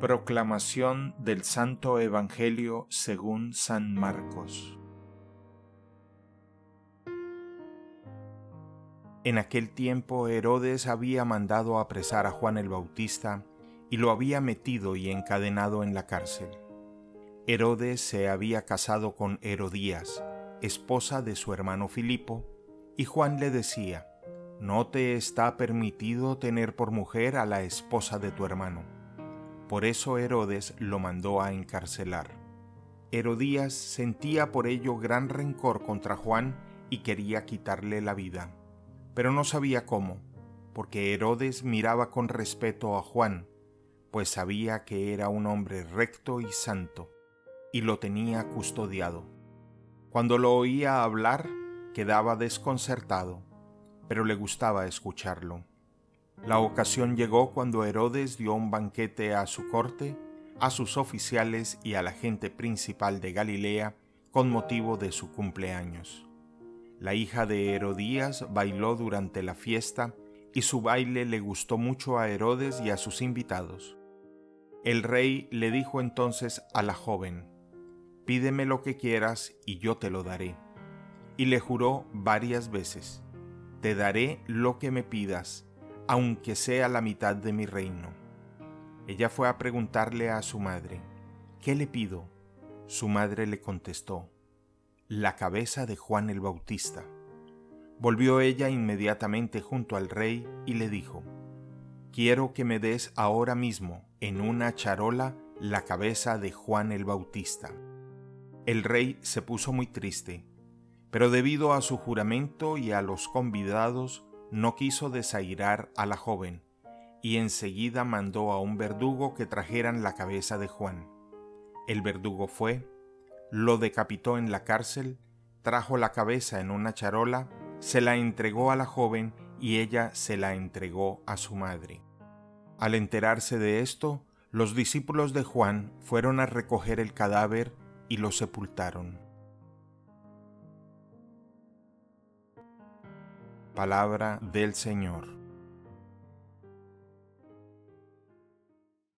Proclamación del Santo Evangelio según San Marcos En aquel tiempo Herodes había mandado apresar a Juan el Bautista y lo había metido y encadenado en la cárcel. Herodes se había casado con Herodías, esposa de su hermano Filipo, y Juan le decía, No te está permitido tener por mujer a la esposa de tu hermano. Por eso Herodes lo mandó a encarcelar. Herodías sentía por ello gran rencor contra Juan y quería quitarle la vida, pero no sabía cómo, porque Herodes miraba con respeto a Juan, pues sabía que era un hombre recto y santo, y lo tenía custodiado. Cuando lo oía hablar, quedaba desconcertado, pero le gustaba escucharlo. La ocasión llegó cuando Herodes dio un banquete a su corte, a sus oficiales y a la gente principal de Galilea con motivo de su cumpleaños. La hija de Herodías bailó durante la fiesta y su baile le gustó mucho a Herodes y a sus invitados. El rey le dijo entonces a la joven, Pídeme lo que quieras y yo te lo daré. Y le juró varias veces, Te daré lo que me pidas aunque sea la mitad de mi reino. Ella fue a preguntarle a su madre, ¿qué le pido? Su madre le contestó, la cabeza de Juan el Bautista. Volvió ella inmediatamente junto al rey y le dijo, Quiero que me des ahora mismo en una charola la cabeza de Juan el Bautista. El rey se puso muy triste, pero debido a su juramento y a los convidados, no quiso desairar a la joven, y enseguida mandó a un verdugo que trajeran la cabeza de Juan. El verdugo fue, lo decapitó en la cárcel, trajo la cabeza en una charola, se la entregó a la joven y ella se la entregó a su madre. Al enterarse de esto, los discípulos de Juan fueron a recoger el cadáver y lo sepultaron. Palabra del Señor.